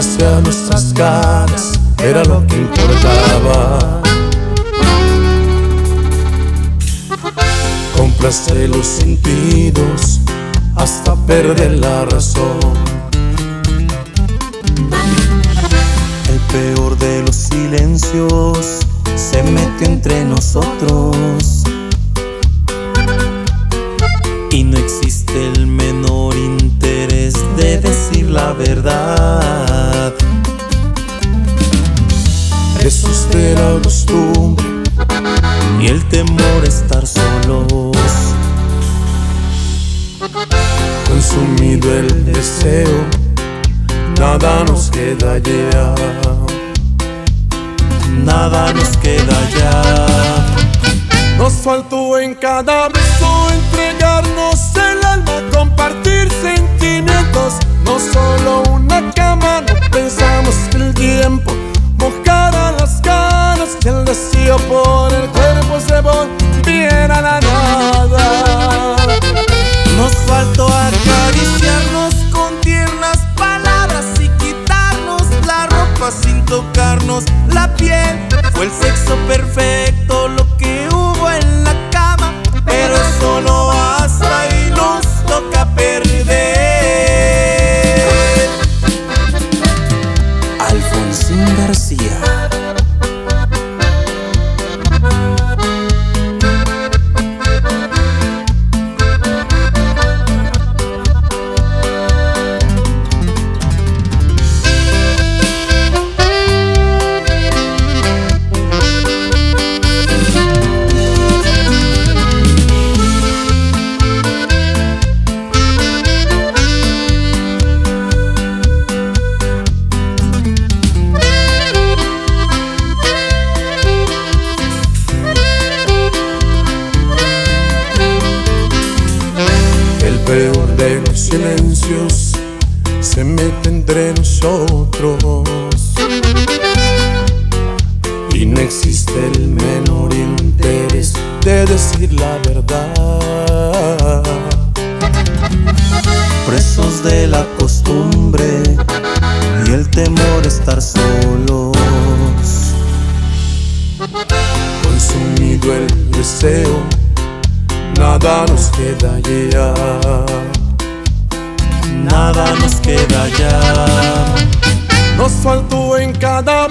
Cese a nuestras caras era lo que importaba. Complace los sentidos hasta perder la razón. El peor de los silencios se metió entre nosotros. Y no existe el menor interés de decir la verdad. De la costumbre y el temor estar solos. Consumido el deseo, nada nos queda ya. Nada nos queda ya. Nos faltó en cada beso entregarnos el alma, compartir sentimientos, no solo una cama, no pensamos que el tiempo Fue el sexo perfecto silencios se mete entre nosotros y no existe el menor interés de decir la verdad. presos de la costumbre y el temor a estar solos. Consumido el deseo, nada nos queda ya. Nada nos queda ya. Nos faltó en cada